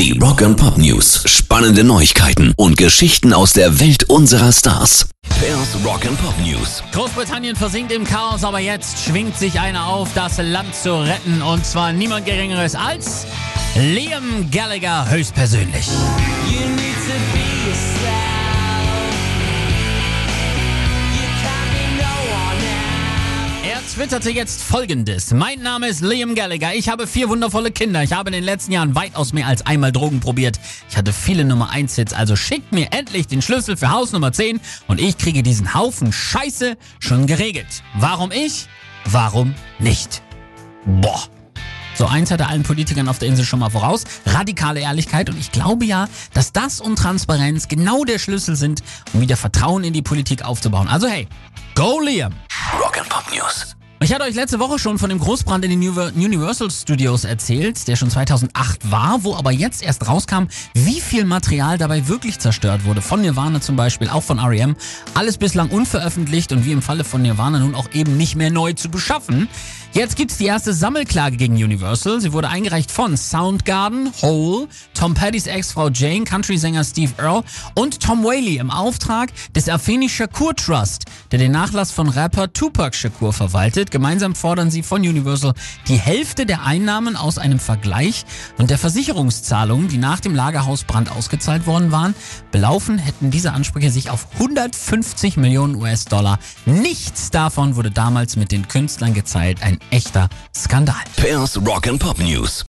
Die Rock and Pop News. Spannende Neuigkeiten und Geschichten aus der Welt unserer Stars. Pairs Rock and Pop News. Großbritannien versinkt im Chaos, aber jetzt schwingt sich einer auf, das Land zu retten. Und zwar niemand Geringeres als Liam Gallagher höchstpersönlich. You need to be twitterte jetzt folgendes. Mein Name ist Liam Gallagher. Ich habe vier wundervolle Kinder. Ich habe in den letzten Jahren weitaus mehr als einmal Drogen probiert. Ich hatte viele Nummer 1 Hits. Also schickt mir endlich den Schlüssel für Haus Nummer 10 und ich kriege diesen Haufen Scheiße schon geregelt. Warum ich? Warum nicht? Boah. So eins hat er allen Politikern auf der Insel schon mal voraus. Radikale Ehrlichkeit. Und ich glaube ja, dass das und Transparenz genau der Schlüssel sind, um wieder Vertrauen in die Politik aufzubauen. Also hey, go Liam! Rock and Pop News. Ich hatte euch letzte Woche schon von dem Großbrand in den Univer- Universal Studios erzählt, der schon 2008 war, wo aber jetzt erst rauskam, wie viel Material dabei wirklich zerstört wurde. Von Nirvana zum Beispiel, auch von R.E.M. Alles bislang unveröffentlicht und wie im Falle von Nirvana nun auch eben nicht mehr neu zu beschaffen. Jetzt gibt's die erste Sammelklage gegen Universal. Sie wurde eingereicht von Soundgarden, Hole, Tom Paddys Ex-Frau Jane, Country-Sänger Steve Earle und Tom Whaley im Auftrag des Afeni Shakur Trust, der den Nachlass von Rapper Tupac Shakur verwaltet. Gemeinsam fordern sie von Universal die Hälfte der Einnahmen aus einem Vergleich und der Versicherungszahlungen, die nach dem Lagerhausbrand ausgezahlt worden waren. Belaufen hätten diese Ansprüche sich auf 150 Millionen US-Dollar. Nichts davon wurde damals mit den Künstlern gezahlt. Ein echter Skandal. Pairs Rock and Pop News.